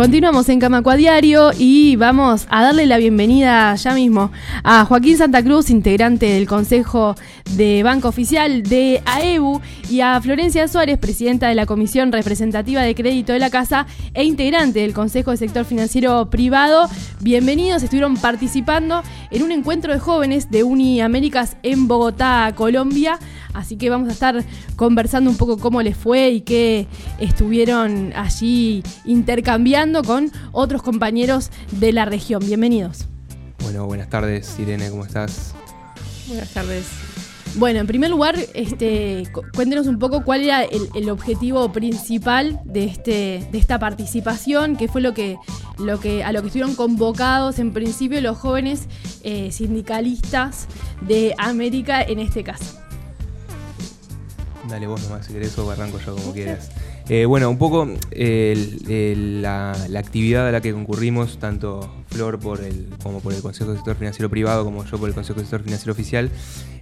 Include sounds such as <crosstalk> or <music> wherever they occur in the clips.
Continuamos en Camacua Diario y vamos a darle la bienvenida ya mismo a Joaquín Santa Cruz, integrante del Consejo de Banco Oficial de AEBU, y a Florencia Suárez, presidenta de la Comisión Representativa de Crédito de la Casa e integrante del Consejo de Sector Financiero Privado. Bienvenidos, estuvieron participando en un encuentro de jóvenes de Uniaméricas en Bogotá, Colombia. Así que vamos a estar conversando un poco cómo les fue y qué estuvieron allí intercambiando con otros compañeros de la región. Bienvenidos. Bueno, buenas tardes, Irene, ¿cómo estás? Buenas tardes. Bueno, en primer lugar, este, cuéntenos un poco cuál era el, objetivo principal de, este, de esta participación, qué fue lo que, lo que, a lo que estuvieron convocados en principio los jóvenes eh, sindicalistas de América en este caso. Dale vos nomás si querés o arranco yo como quieras. Eh, bueno, un poco la, actividad a la que concurrimos, tanto Flor por el, como por el Consejo de Sector Financiero Privado, como yo por el Consejo de Sector Financiero Oficial,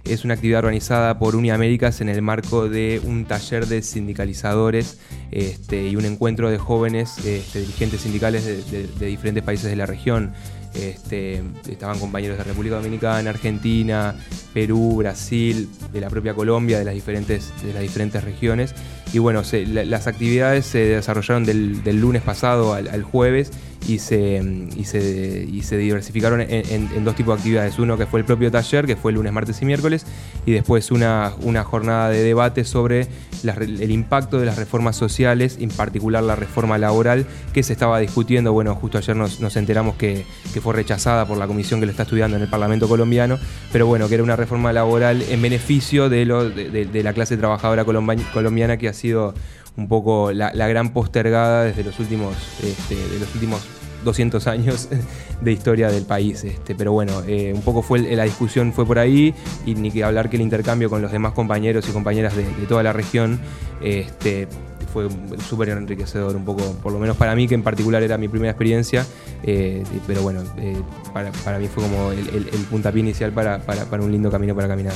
es una actividad organizada por Uniaméricas en el marco de un taller de sindicalizadores este, y un encuentro de jóvenes este, dirigentes sindicales de diferentes países de la región. Este, estaban compañeros de República Dominicana, Argentina, Perú, Brasil, de la propia Colombia, de las diferentes, de las diferentes regiones. Y bueno, las actividades se desarrollaron del, lunes pasado al, jueves y se, y se, diversificaron en, dos tipos de actividades. Uno que fue el propio taller, que fue el lunes, martes y miércoles, y después una, una jornada de debate sobre el impacto de las reformas sociales, en particular la reforma laboral, que se estaba discutiendo. Bueno, justo ayer nos, enteramos que, fue rechazada por la comisión que lo está estudiando en el Parlamento colombiano, pero bueno, que era una reforma laboral en beneficio de, lo, de, la clase trabajadora colombiana que ha sido un poco la, gran postergada desde los últimos, este, de los últimos 200 años <laughs> de historia del país. Este, pero bueno, eh, un poco fue la discusión fue por ahí y ni que hablar que el intercambio con los demás compañeros y compañeras de, toda la región este, fue súper enriquecedor, un poco, por lo menos para mí, que en particular era mi primera experiencia, eh, pero bueno, eh, para, mí fue como el, puntapié inicial para, para, un lindo camino para caminar.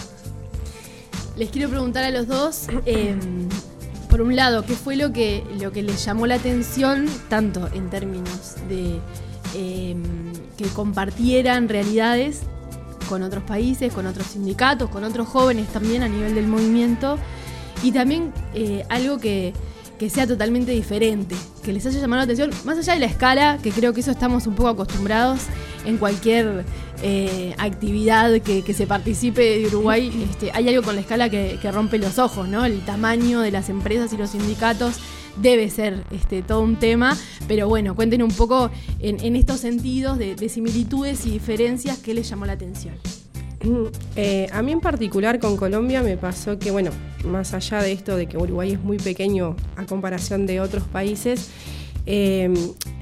Les quiero preguntar a los dos em, por un lado, ¿qué fue lo que, lo que les llamó la atención, tanto en términos de em, que compartieran realidades con otros países, con otros sindicatos, con otros jóvenes también a nivel del movimiento, y también eh, algo que, que sea totalmente diferente, que les haya llamado la atención, más allá de la escala, que creo que eso estamos un poco acostumbrados en cualquier eh, actividad que, se participe de Uruguay, este, hay algo con la escala que, rompe los ojos, ¿no? El tamaño de las empresas y los sindicatos debe ser este, todo un tema, pero bueno, cuenten un poco en, estos sentidos de, de similitudes y diferencias que les llamó la atención. Eh, a mí en particular con Colombia me pasó que, bueno, más allá de esto de que Uruguay es muy pequeño a comparación de otros países, eh,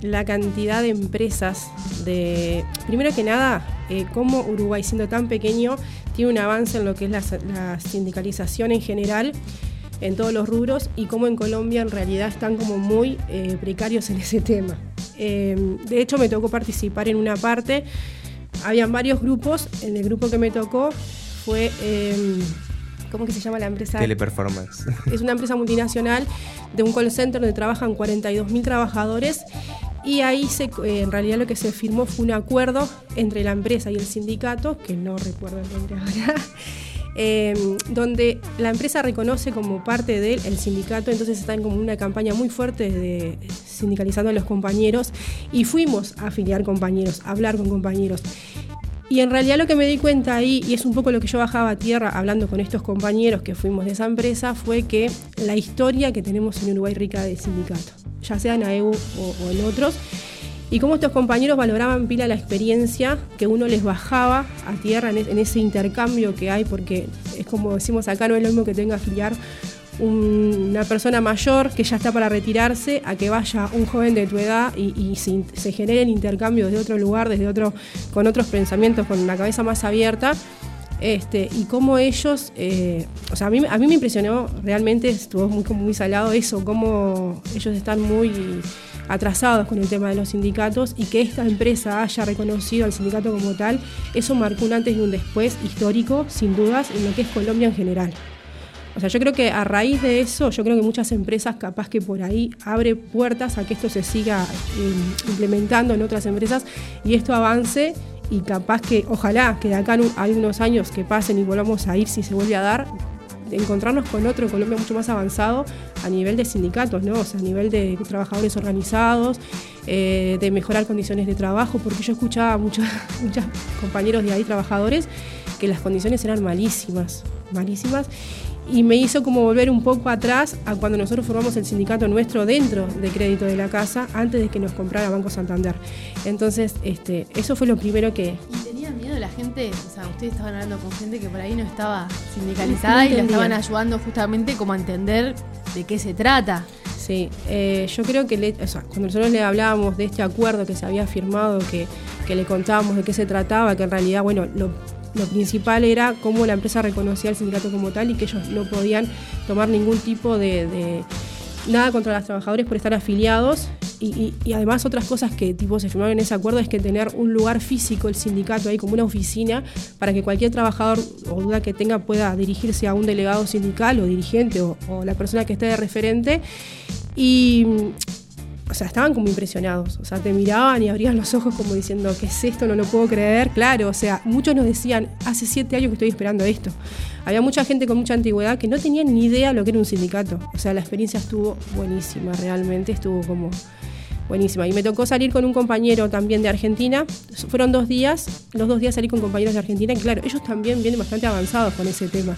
la cantidad de empresas de... Primero que nada, eh, cómo Uruguay siendo tan pequeño tiene un avance en lo que es la, sindicalización en general en todos los rubros y cómo en Colombia en realidad están como muy precarios en ese tema. de hecho me tocó participar en una parte habían varios grupos. En el grupo que me tocó fue. Em, ¿Cómo que se llama la empresa? Teleperformance. Es una empresa multinacional de un call center donde trabajan 42.000 trabajadores y ahí se, eh, en realidad lo que se firmó fue un acuerdo entre la empresa y el sindicato, que no recuerdo el nombre ahora, Em, donde la empresa reconoce como parte del sindicato, entonces están como una campaña muy fuerte de sindicalizando a los compañeros y fuimos a afiliar compañeros, a hablar con compañeros. Y en realidad lo que me di cuenta ahí, y es un poco lo que yo bajaba a tierra hablando con estos compañeros que fuimos de esa empresa, fue que la historia que tenemos en Uruguay rica de sindicato, ya sea en AEU o en otros, y cómo estos compañeros valoraban pila la experiencia que uno les bajaba a tierra en, ese intercambio que hay, porque es como decimos acá, no es lo mismo que tenga afiliar una persona mayor que ya está para retirarse a que vaya un joven de tu edad y, se, genere el intercambio desde otro lugar, desde otro, con otros pensamientos, con la cabeza más abierta. Este, y cómo ellos, eh, o sea, a mí, a mí me impresionó realmente, estuvo muy, muy salado eso, cómo ellos están muy atrasados con el tema de los sindicatos y que esta empresa haya reconocido al sindicato como tal, eso marcó un antes y un después histórico, sin dudas, en lo que es Colombia en general. O sea, yo creo que a raíz de eso, yo creo que muchas empresas capaz que por ahí abre puertas a que esto se siga eh, implementando en otras empresas y esto avance y capaz que, ojalá, que de acá en algunos años que pasen y volvamos a ir si se vuelve a dar, encontrarnos con otro Colombia mucho más avanzado a nivel de sindicatos, ¿no? A nivel de trabajadores organizados, eh, de mejorar condiciones de trabajo, porque yo escuchaba a muchos, <laughs> muchos compañeros de ahí, trabajadores, que las condiciones eran malísimas, malísimas, y me hizo como volver un poco atrás a cuando nosotros formamos el sindicato nuestro dentro de crédito de la casa, antes de que nos comprara Banco Santander. Entonces, este, eso fue lo primero que... gente? O sea, ustedes estaban hablando con gente que por ahí no estaba sindicalizada y la estaban ayudando justamente como a entender de qué se trata. Sí, eh, yo creo que cuando nosotros le hablábamos de este acuerdo que se había firmado, que, que le contábamos de qué se trataba, que en realidad, bueno, lo lo principal era cómo la empresa reconocía al sindicato como tal y que ellos no podían tomar ningún tipo de, nada contra los trabajadores por estar afiliados y, además otras cosas que tipo se firmaron en ese acuerdo es que tener un lugar físico el sindicato ahí como una oficina para que cualquier trabajador o duda que tenga pueda dirigirse a un delegado sindical o dirigente o, o la persona que esté de referente y o sea, estaban como impresionados. O sea, te miraban y abrían los ojos como diciendo, ¿qué es esto? No lo puedo creer. Claro, o sea, muchos nos decían, hace siete años que estoy esperando esto. Había mucha gente con mucha antigüedad que no tenían ni idea lo que era un sindicato. O sea, la experiencia estuvo buenísima, realmente estuvo como buenísima. Y me tocó salir con un compañero también de Argentina. Fueron dos días, los dos días salí con compañeros de Argentina y claro, ellos también vienen bastante avanzados con ese tema.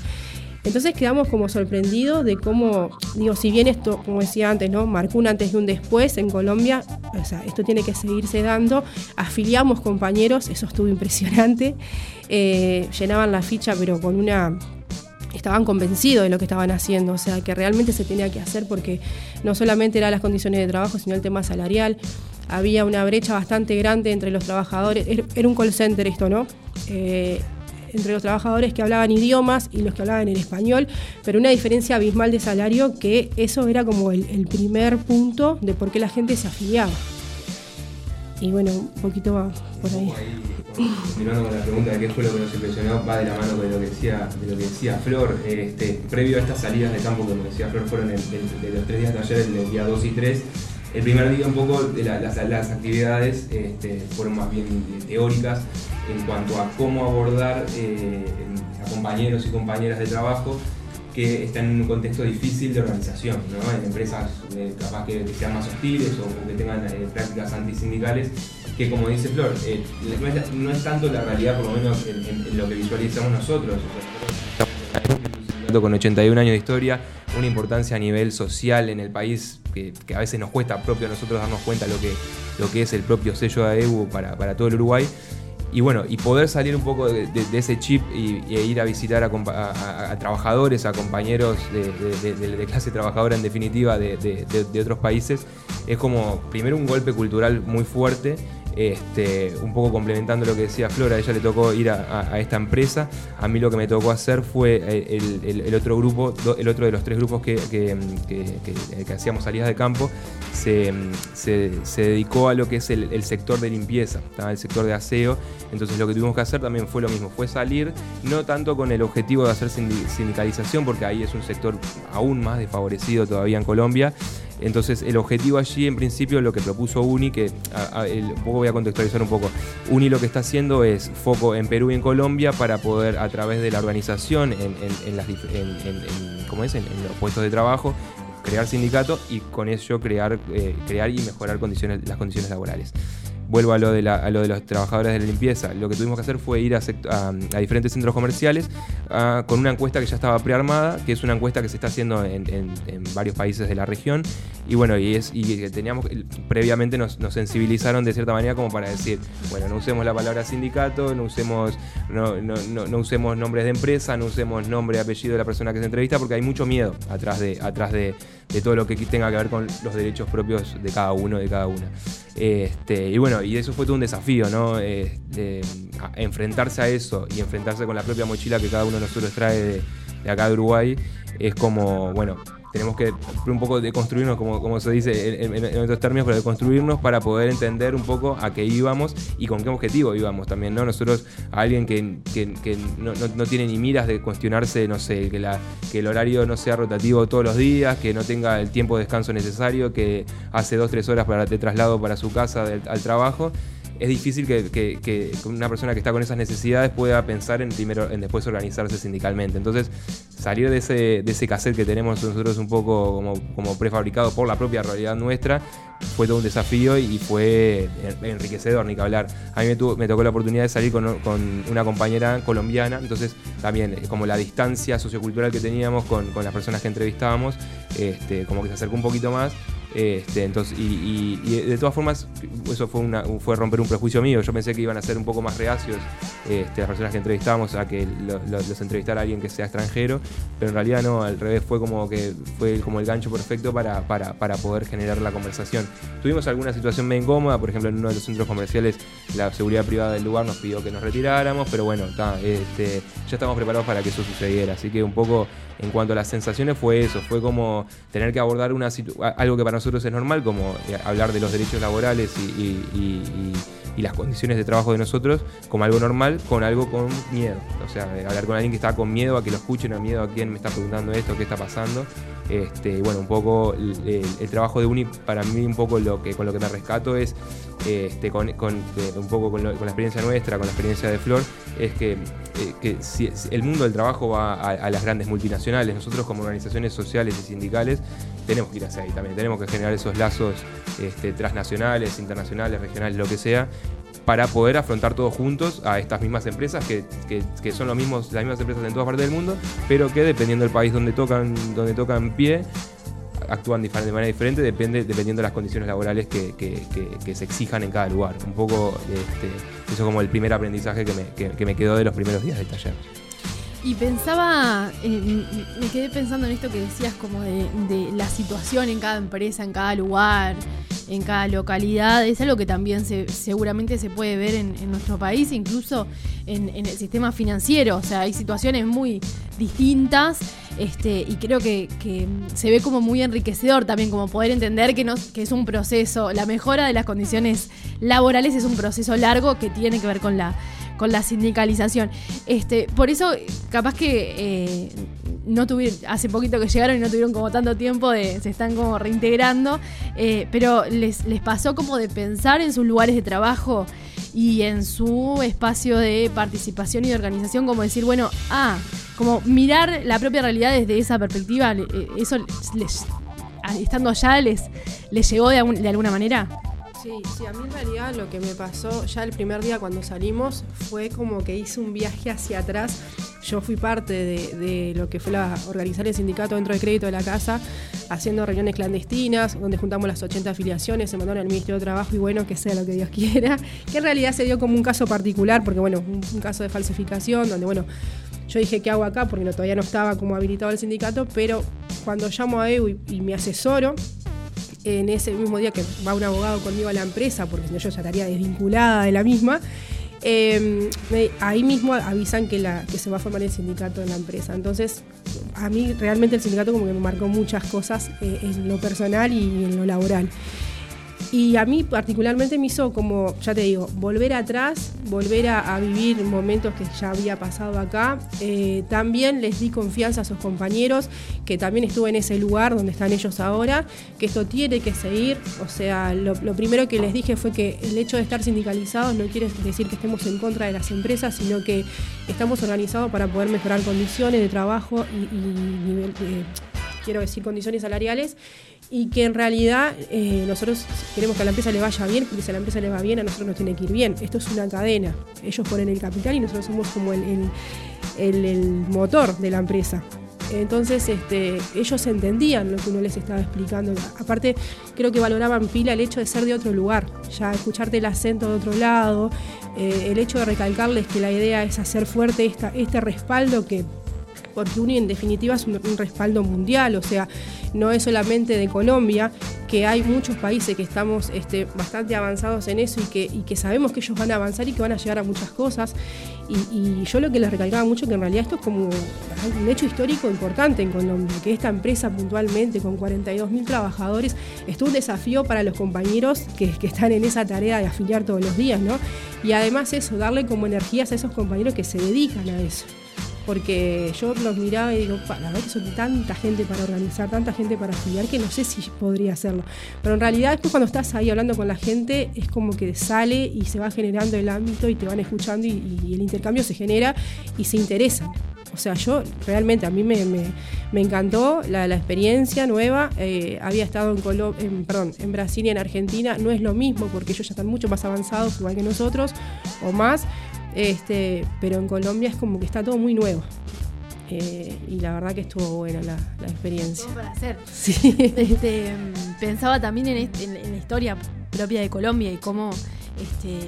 Entonces quedamos como sorprendidos de cómo, digo, si bien esto, como decía antes, ¿no? Marcó un antes y un después en Colombia, o sea, esto tiene que seguirse dando. Afiliamos compañeros, eso estuvo impresionante. Eh, llenaban la ficha, pero con una estaban convencidos de lo que estaban haciendo, o sea, que realmente se tenía que hacer porque no solamente eran las condiciones de trabajo, sino el tema salarial. Había una brecha bastante grande entre los trabajadores, era un call center esto, ¿no? Eh, entre los trabajadores que hablaban idiomas y los que hablaban en español, pero una diferencia abismal de salario que eso era como el, primer punto de por qué la gente se afiliaba. Y bueno, un poquito por ahí. Continuando con la pregunta de qué fue lo que nos impresionó, va de la mano de lo que decía, de lo que decía Flor. Este, previo a estas salidas de campo, como decía Flor, fueron de los tres días de ayer, el día 2 y 3. El primer día un poco de las, actividades este, fueron más bien teóricas, en cuanto a cómo abordar eh, a compañeros y compañeras de trabajo que están en un contexto difícil de organización, en empresas eh, capaz que, sean más hostiles o, que tengan eh, prácticas antisindicales, que como dice Flor, no es, tanto la realidad, por lo menos en, lo que visualizamos nosotros. con 81 años de historia, una importancia a nivel social en el país que, a veces nos cuesta propio a nosotros darnos cuenta lo que, lo que es el propio sello de AEU para, para todo el Uruguay y bueno, y poder salir un poco de, ese chip y, e ir a visitar a, trabajadores, a compañeros de, clase trabajadora en definitiva de, otros países, es como primero un golpe cultural muy fuerte este, un poco complementando lo que decía Flora, a ella le tocó ir a, esta empresa. A mí lo que me tocó hacer fue eh, el, otro grupo, el otro de los tres grupos que, hacíamos salidas de campo, se, dedicó a lo que es el, sector de limpieza, el sector de aseo. Entonces lo que tuvimos que hacer también fue lo mismo, fue salir, no tanto con el objetivo de hacer sindicalización, porque ahí es un sector aún más desfavorecido todavía en Colombia, entonces el objetivo allí en principio lo que propuso UNI, que un poco voy a contextualizar un poco, UNI lo que está haciendo es foco en Perú y en Colombia para poder a través de la organización en, las, ¿cómo es? en los puestos de trabajo crear sindicatos y con ello crear, eh, crear y mejorar condiciones, las condiciones laborales vuelvo a lo, de lo de los trabajadores de la limpieza. Lo que tuvimos que hacer fue ir a, diferentes centros comerciales con una encuesta que ya estaba prearmada, que es una encuesta que se está haciendo en, varios países de la región. Y bueno, y teníamos, previamente nos, sensibilizaron de cierta manera como para decir, bueno, no usemos la palabra sindicato, no usemos, no, no, usemos nombres de empresa, no usemos nombre y apellido de la persona que se entrevista, porque hay mucho miedo atrás de, atrás de, de todo lo que tenga que ver con los derechos propios de cada uno, de cada una. Este, y bueno, y eso fue todo un desafío, ¿no? Eh, enfrentarse a eso y enfrentarse con la propia mochila que cada uno de nosotros trae de, acá de Uruguay es como, bueno, tenemos que un poco deconstruirnos, como, como se dice en, otros términos, pero deconstruirnos para poder entender un poco a qué íbamos y con qué objetivo íbamos también, ¿no? Nosotros, a alguien que, no, tiene ni miras de cuestionarse, no sé, que, la, que el horario no sea rotativo todos los días, que no tenga el tiempo de descanso necesario, que hace dos, tres horas para, de traslado para su casa al trabajo, es difícil que, una persona que está con esas necesidades pueda pensar en primero en después organizarse sindicalmente. Entonces, salir de ese, de ese cassette que tenemos nosotros un poco como, como prefabricado por la propia realidad nuestra, fue todo un desafío y fue enriquecedor, ni que hablar. A mí me, tocó la oportunidad de salir con, una compañera colombiana, entonces también eh, como la distancia sociocultural que teníamos con, con las personas que entrevistábamos, este, como que se acercó un poquito más este, entonces, y, de todas formas, eso fue, una, fue romper un prejuicio mío. Yo pensé que iban a ser un poco más reacios este, las personas que entrevistábamos a que los entrevistara alguien que sea extranjero, pero en realidad no, al revés, fue como que fue como el gancho perfecto para, para, para poder generar la conversación. Tuvimos alguna situación medio incómoda, por ejemplo, en uno de los centros comerciales, la seguridad privada del lugar nos pidió que nos retiráramos, pero bueno, este, ya estamos preparados para que eso sucediera. Así que un poco en cuanto a las sensaciones fue eso, fue como tener que abordar una algo que para nosotros es normal, como eh, hablar de los derechos laborales y, las condiciones de trabajo de nosotros, como algo normal, con algo con miedo. O sea, hablar con alguien que está con miedo a que lo escuchen, a miedo a quién me está preguntando esto, qué está pasando. Este, bueno, un poco el, trabajo de Uni para mí un poco lo que con lo que me rescato es este, con, un poco con, la experiencia nuestra, con la experiencia de Flor, es que, eh, si, el mundo del trabajo va a, las grandes multinacionales, nosotros como organizaciones sociales y sindicales tenemos que ir hacia ahí también, tenemos que generar esos lazos este, transnacionales, internacionales, regionales, lo que sea, para poder afrontar todos juntos a estas mismas empresas que, son los mismos, las mismas empresas en todas partes del mundo, pero que dependiendo del país donde tocan, donde tocan pie, actúan de manera diferente depende, dependiendo de las condiciones laborales que, se exijan en cada lugar. Un poco este, eso es como el primer aprendizaje que me quedó de los primeros días del taller. Y pensaba, me quedé pensando en esto que decías como de, la situación en cada empresa, en cada lugar, en cada localidad. Es algo que también se, seguramente se puede ver en, nuestro país, incluso en, el sistema financiero. O sea, hay situaciones muy distintas este, y creo que, se ve como muy enriquecedor también, como poder entender que, no, que es un proceso, la mejora de las condiciones laborales es un proceso largo que tiene que ver con la con la sindicalización. Este, por eso, capaz que eh, no tuvieron, hace poquito que llegaron y no tuvieron como tanto tiempo de, se están como reintegrando, eh, pero les, les pasó como de pensar en sus lugares de trabajo y en su espacio de participación y de organización, como decir, bueno, ah, como mirar la propia realidad desde esa perspectiva, eh, eso les, estando allá les, les llegó de, de alguna manera. Sí, sí, a mí en realidad lo que me pasó ya el primer día cuando salimos fue como que hice un viaje hacia atrás. Yo fui parte de, lo que fue la, organizar el sindicato dentro de crédito de la casa, haciendo reuniones clandestinas, donde juntamos las 80 afiliaciones, se mandaron al Ministerio de Trabajo y bueno, que sea lo que Dios <laughs> quiera. Que en realidad se dio como un caso particular, porque bueno, un, caso de falsificación, donde bueno, yo dije, ¿qué hago acá? Porque todavía no estaba como habilitado el sindicato, pero cuando llamo a EU y me asesoro, en ese mismo día que va un abogado conmigo a la empresa, porque si no yo ya estaría desvinculada de la misma, em, ahí mismo avisan que, la, que se va a formar el sindicato en la empresa. Entonces, a mí realmente el sindicato como que me marcó muchas cosas eh, en lo personal y en lo laboral. Y a mí particularmente me hizo como, ya te digo, volver atrás, volver a, vivir momentos que ya había pasado acá. Eh, también les di confianza a sus compañeros, que también estuve en ese lugar donde están ellos ahora, que esto tiene que seguir. O sea, lo, primero que les dije fue que el hecho de estar sindicalizados no quiere decir que estemos en contra de las empresas, sino que estamos organizados para poder mejorar condiciones de trabajo y, nivel, quiero decir, condiciones salariales y que en realidad eh, nosotros queremos que a la empresa le vaya bien, porque si a la empresa le va bien, a nosotros nos tiene que ir bien. Esto es una cadena. Ellos ponen el capital y nosotros somos como el, motor de la empresa. Entonces, este, ellos entendían lo que uno les estaba explicando. Aparte, creo que valoraban pila el hecho de ser de otro lugar, ya escucharte el acento de otro lado, eh, el hecho de recalcarles que la idea es hacer fuerte esta, este respaldo que porque uno en definitiva es un, respaldo mundial, o sea, no es solamente de Colombia, que hay muchos países que estamos este, bastante avanzados en eso y que, sabemos que ellos van a avanzar y que van a llegar a muchas cosas. Y, yo lo que les recalcaba mucho que en realidad esto es como un hecho histórico importante en Colombia, que esta empresa puntualmente con 42 mil trabajadores es un desafío para los compañeros que, que, están en esa tarea de afiliar todos los días, ¿no? Y además eso, darle como energías a esos compañeros que se dedican a eso porque yo los miraba y digo, la verdad que son tanta gente para organizar, tanta gente para estudiar, que no sé si podría hacerlo. Pero en realidad después cuando estás ahí hablando con la gente, es como que sale y se va generando el ámbito y te van escuchando y, el intercambio se genera y se interesan. O sea, yo realmente a mí me, encantó la, experiencia nueva. Eh, había estado en, en, perdón, en Brasil y en Argentina. No es lo mismo porque ellos ya están mucho más avanzados, igual que nosotros, o más. Este, pero en Colombia es como que está todo muy nuevo. Eh, y la verdad que estuvo buena la, experiencia. para hacer. Este, pensaba también en, la historia propia de Colombia y cómo, este,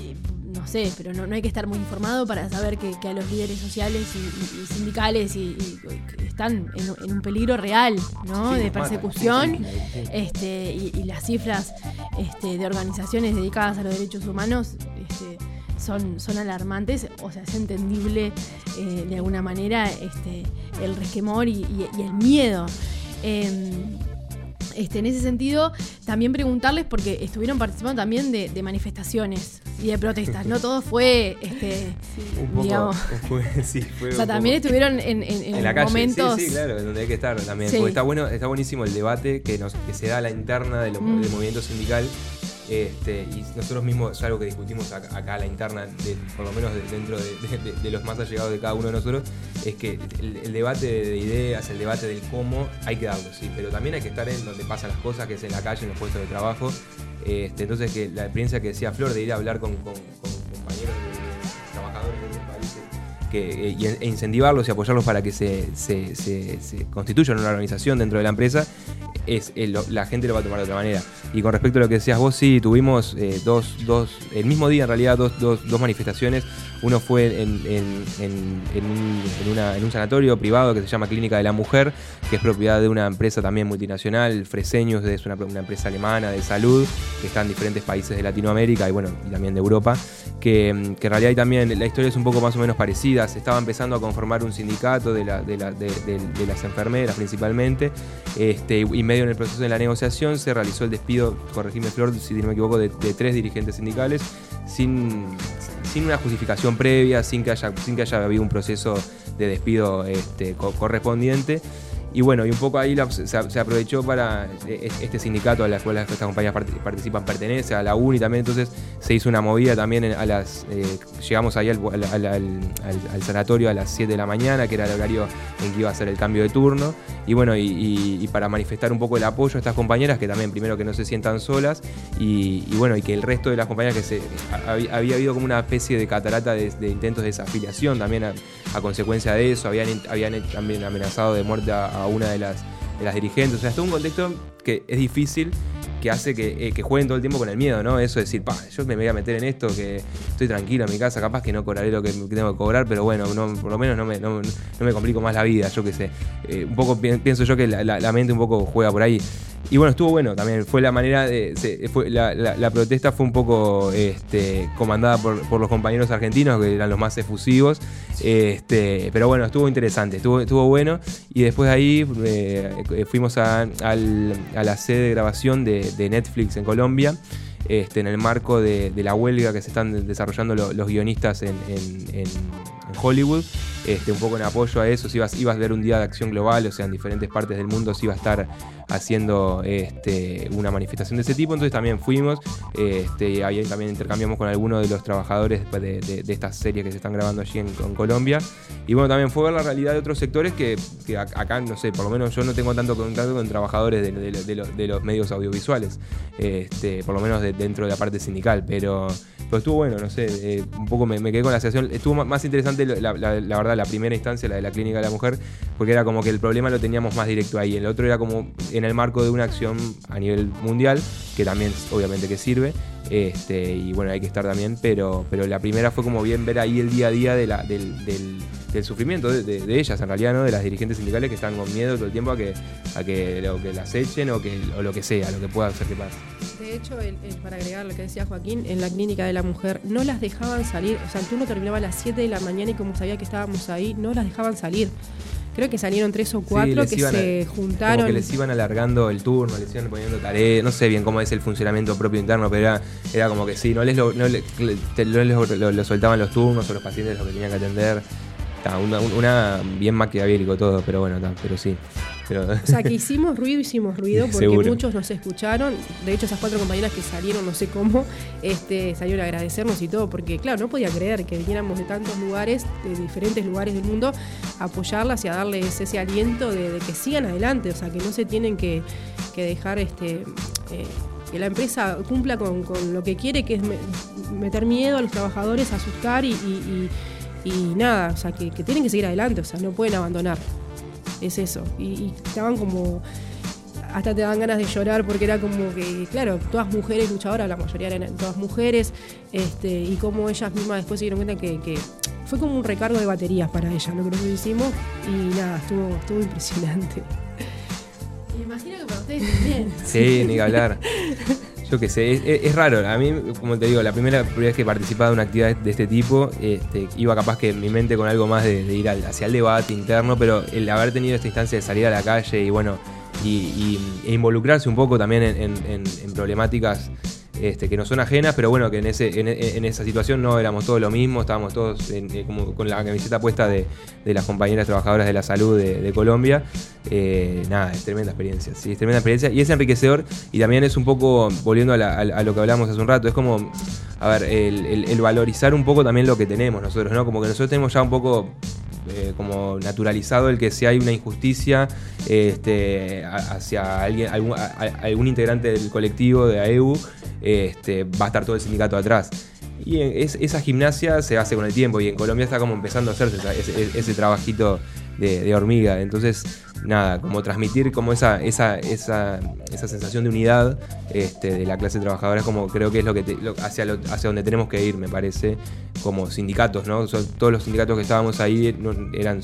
eh, no sé, pero no, hay que estar muy informado para saber que, a los líderes sociales y, sindicales y, están en, un peligro real, ¿no? de persecución, este, y, las cifras este, de organizaciones dedicadas a los derechos humanos. Este, son, son alarmantes, o sea, es entendible eh, de alguna manera este, el resquemor y, el miedo. Em, este, en ese sentido, también preguntarles, porque estuvieron participando también de, manifestaciones y de protestas, ¿no? Todo fue, este, <laughs> un poco, digamos, sí, fue o sea, también estuvieron en, en, la momentos... Sí, sí, claro, donde hay que estar también, porque está, bueno, está buenísimo el debate que, nos, que se da a la interna de mm. del movimiento sindical este, y nosotros mismos, es algo que discutimos acá, a la interna, por lo menos dentro de, los más allegados de cada uno de nosotros, es que el, debate de, ideas, el debate del cómo, hay que darlo, sí, pero también hay que estar en donde pasan las cosas, que es en la calle, en los puestos de trabajo. Este, entonces, que la experiencia que decía Flor de ir a hablar con, compañeros de, trabajadores de otros países que, e incentivarlos y apoyarlos para que se, se, se, una organización dentro de la empresa, es, la gente lo va a tomar de otra manera. Y con respecto a lo que decías vos, sí, tuvimos eh, dos, dos, el mismo día en realidad, dos, dos, dos manifestaciones. Uno fue en, en, un, sanatorio privado que se llama Clínica de la Mujer, que es propiedad de una empresa también multinacional, Freseños, es una, empresa alemana de salud, que está en diferentes países de Latinoamérica y bueno, y también de Europa, que, que en realidad también la historia es un poco más o menos parecida. Se estaba empezando a conformar un sindicato de, la, de, la, de, de las enfermeras principalmente, este, y en el proceso de la negociación se realizó el despido, corregime Flor, si no me equivoco, de, tres dirigentes sindicales sin, sin, una justificación previa, sin que haya, sin que haya habido un proceso de despido este, correspondiente. Y bueno, y un poco ahí se, aprovechó para e, e, este sindicato a la cual estas compañías participan pertenece, a la UNI también, entonces se hizo una movida también a las. Eh, llegamos ahí al, sanatorio a las 7 de la mañana, que era el horario en que iba a ser el cambio de turno. Y bueno, y, para manifestar un poco el apoyo a estas compañeras, que también primero que no se sientan solas, y, bueno, y que el resto de las compañeras que se. Había, habido como una especie de catarata de, intentos de desafiliación también a, consecuencia de eso, habían, habían también amenazado de muerte a a una de las, las dirigentes. O sea, es todo un contexto que es difícil, que hace que, eh, jueguen todo el tiempo con el miedo, ¿no? Eso de decir, pa, yo me voy a meter en esto, que estoy tranquilo en mi casa, capaz que no cobraré lo que tengo que cobrar, pero bueno, por lo menos no me, no, me complico más la vida, yo qué sé. Eh, un poco pienso yo que la, mente un poco juega por ahí. Y bueno, estuvo bueno también. Fue la manera de. la, protesta fue un poco este, comandada por, los compañeros argentinos, que eran los más efusivos. Este, pero bueno, estuvo interesante, estuvo, estuvo bueno. Y después de ahí eh, fuimos a, la sede de grabación de, Netflix en Colombia. Este, en el marco de, la huelga que se están desarrollando los guionistas en, Hollywood, este, un poco en apoyo a eso, si ibas, ibas a ver un día de acción global, o sea, en diferentes partes del mundo si iba a estar haciendo este, una manifestación de ese tipo, entonces también fuimos, este, ahí también intercambiamos con algunos de los trabajadores de, estas series que se están grabando allí en, Colombia, y bueno, también fue ver la realidad de otros sectores que, acá, no sé, por lo menos yo no tengo tanto contacto con trabajadores de, los, medios audiovisuales, este, por lo menos dentro de la parte sindical, pero, pero estuvo bueno, no sé, eh, un poco me, quedé con la sensación, estuvo más interesante la, verdad la primera instancia, la de la clínica de la mujer, porque era como que el problema lo teníamos más directo ahí, el otro era como en el marco de una acción a nivel mundial, que también obviamente que sirve, este, y bueno, hay que estar también, pero, pero la primera fue como bien ver ahí el día a día del, del sufrimiento de, ellas, en realidad. De las dirigentes sindicales que están con miedo todo el tiempo a que, a que, lo, que las echen o, que, o lo que sea, lo que pueda hacer que pase. De hecho, para agregar lo que decía Joaquín, en la clínica de la mujer no las dejaban salir, o sea, el turno terminaba a las 7 de la mañana y como sabía que estábamos ahí, no las dejaban salir. Creo que salieron tres o cuatro que se juntaron. Como que les iban alargando el turno, les iban poniendo tareas. No sé bien cómo es el funcionamiento propio interno, pero era, como que sí, no les lo, no les, soltaban los turnos o los pacientes lo que tenían que atender. una, una, bien maquiavélico todo, pero bueno, pero sí. O sea, que hicimos ruido, hicimos ruido, porque muchos nos escucharon. De hecho, esas cuatro compañeras que salieron, no sé cómo, este, salieron a agradecernos y todo, porque claro, no podía creer que viniéramos de tantos lugares, de diferentes lugares del mundo, a apoyarlas y a darles ese aliento de, que sigan adelante, o sea, que no se tienen que, dejar este. Eh, que la empresa cumpla con, lo que quiere, que es meter miedo a los trabajadores, asustar y, nada, o sea, que, que, tienen que seguir adelante, o sea, no pueden abandonar es eso. Y, estaban como hasta te dan ganas de llorar porque era como que, claro, todas mujeres luchadoras, la mayoría eran todas mujeres, este, y como ellas mismas después se dieron cuenta que, fue como un recargo de baterías para ellas lo que nosotros hicimos y nada, estuvo, estuvo impresionante. Me imagino que para ustedes también. Sí, ni que hablar. <laughs> Yo qué sé, es, raro. A mí, como te digo, la primera, vez que participaba de una actividad de este tipo, este, iba capaz que mi mente con algo más de, ir hacia el debate interno, pero el haber tenido esta instancia de salir a la calle y bueno, y, e involucrarse un poco también en problemáticas este, que no son ajenas, pero bueno, que en, esa situación no éramos todos lo mismo, estábamos todos eh, con la camiseta puesta de, las compañeras trabajadoras de la salud de, Colombia. Eh, nada, es tremenda experiencia, sí, es tremenda experiencia y es enriquecedor y también es un poco, volviendo a, lo que hablamos hace un rato, es como, a ver, el, valorizar un poco también lo que tenemos nosotros, ¿no? Como que nosotros tenemos ya un poco eh, como naturalizado el que si hay una injusticia este, hacia algún integrante del colectivo de AEU, este, va a estar todo el sindicato atrás. Y esa gimnasia se hace con el tiempo y en Colombia está como empezando a hacerse ese, trabajito de, hormiga. Entonces, nada, como transmitir como esa, esa, esa, esa sensación de unidad este, de la clase trabajadora es como creo que es lo que hacia, hacia donde tenemos que ir, me parece, como sindicatos, ¿no? todos los sindicatos que estábamos ahí eran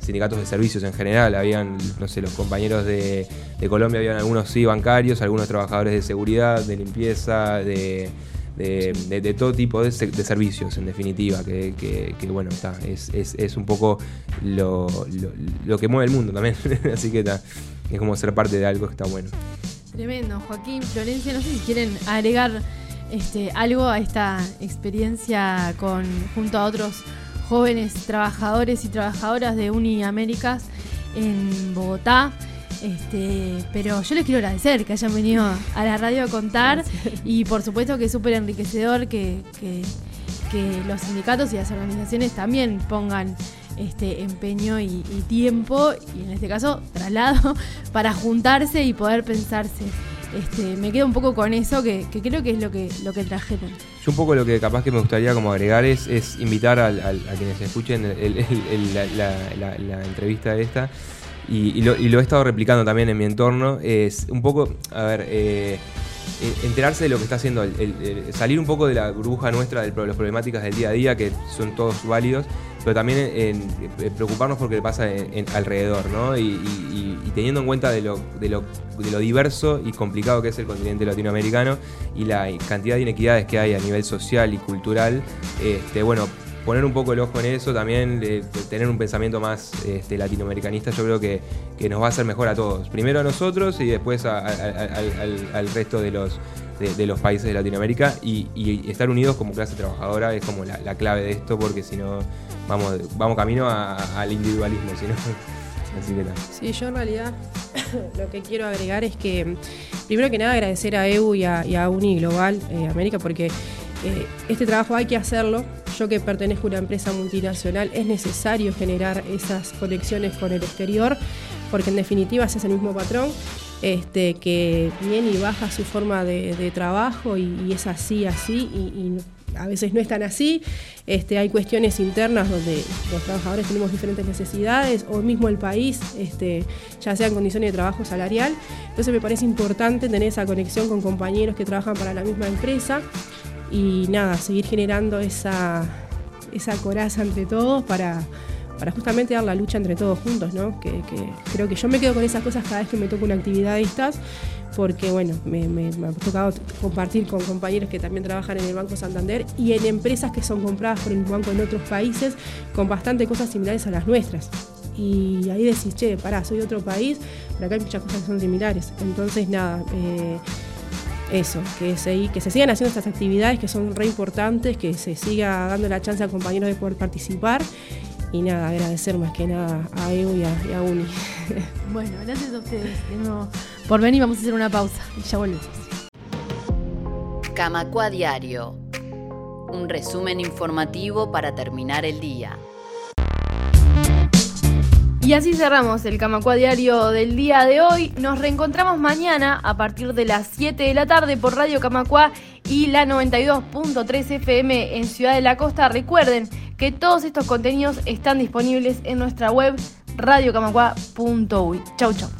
sindicatos de servicios en general. Habían, no sé, los compañeros de, Colombia, habían algunos sí bancarios, algunos trabajadores de seguridad, de limpieza, de, de, todo tipo de, servicios, en definitiva, que, bueno, está, es, un poco lo, que mueve el mundo también. <laughs> Así que es como ser parte de algo que está bueno. Tremendo, Joaquín, Florencia, no sé si quieren agregar este, algo a esta experiencia con junto a otros jóvenes trabajadores y trabajadoras de Uniaméricas en Bogotá. Este, pero yo les quiero agradecer que hayan venido a la radio a contar y por supuesto que es súper enriquecedor que, los sindicatos y las organizaciones también pongan este empeño y, tiempo y en este caso traslado <laughs> para juntarse y poder pensarse. Este, me quedo un poco con eso que, creo que es lo que, lo que trajeron. Yo un poco lo que capaz que me gustaría como agregar es, invitar a quienes escuchen la, entrevista esta y, lo, he estado replicando también en mi entorno, es un poco, a ver, eh, enterarse de lo que está haciendo, salir un poco de la burbuja nuestra de las problemáticas del día a día, que son todos válidos, pero también en, preocuparnos por lo que pasa alrededor, ¿no? Y, teniendo en cuenta de lo, de, lo, de lo diverso y complicado que es el continente latinoamericano y la cantidad de inequidades que hay a nivel social y cultural, este, bueno, poner un poco el ojo en eso, también tener un pensamiento más este, latinoamericanista, yo creo que, nos va a hacer mejor a todos. Primero a nosotros y después al, resto de los, de, los países de Latinoamérica y, estar unidos como clase trabajadora es como la, clave de esto, porque si no, vamos, vamos camino al individualismo, si <laughs> Así que Sí, yo en realidad <coughs> lo que quiero agregar es que, primero que nada, agradecer a EU y a, Uni Global eh, América, porque eh, este trabajo hay que hacerlo, yo que pertenezco a una empresa multinacional, es necesario generar esas conexiones con el exterior, porque en definitiva es el mismo patrón. Este, que viene y baja su forma de, trabajo y, es así, así, y, a veces no es tan así. Este, hay cuestiones internas donde los trabajadores tenemos diferentes necesidades, o mismo el país, este, ya sea en condiciones de trabajo salarial. Entonces me parece importante tener esa conexión con compañeros que trabajan para la misma empresa y nada, seguir generando esa, esa coraza entre todos para, para justamente dar la lucha entre todos juntos, ¿no? Que, creo que yo me quedo con esas cosas cada vez que me toco una actividad de estas, porque bueno, me, ha tocado compartir con compañeros que también trabajan en el Banco Santander y en empresas que son compradas por el banco en otros países con bastante cosas similares a las nuestras. Y ahí decís, che, pará, soy de otro país, pero acá hay muchas cosas que son similares. Entonces, nada, eh, eso, que se, que se sigan haciendo estas actividades que son re importantes, que se siga dando la chance a compañeros de poder participar y nada, agradecer más que nada a Evo y a, Uni. <laughs> Bueno, gracias a ustedes por venir. Vamos a hacer una pausa y ya volvemos. Camacua Diario. Un resumen informativo para terminar el día. Y así cerramos el Camacua Diario del día de hoy. Nos reencontramos mañana a partir de las 7 de la tarde por Radio Camacua y la 92.3 FM en Ciudad de la Costa. Recuerden que todos estos contenidos están disponibles en nuestra web radiocamacua.uy. Chau, chau.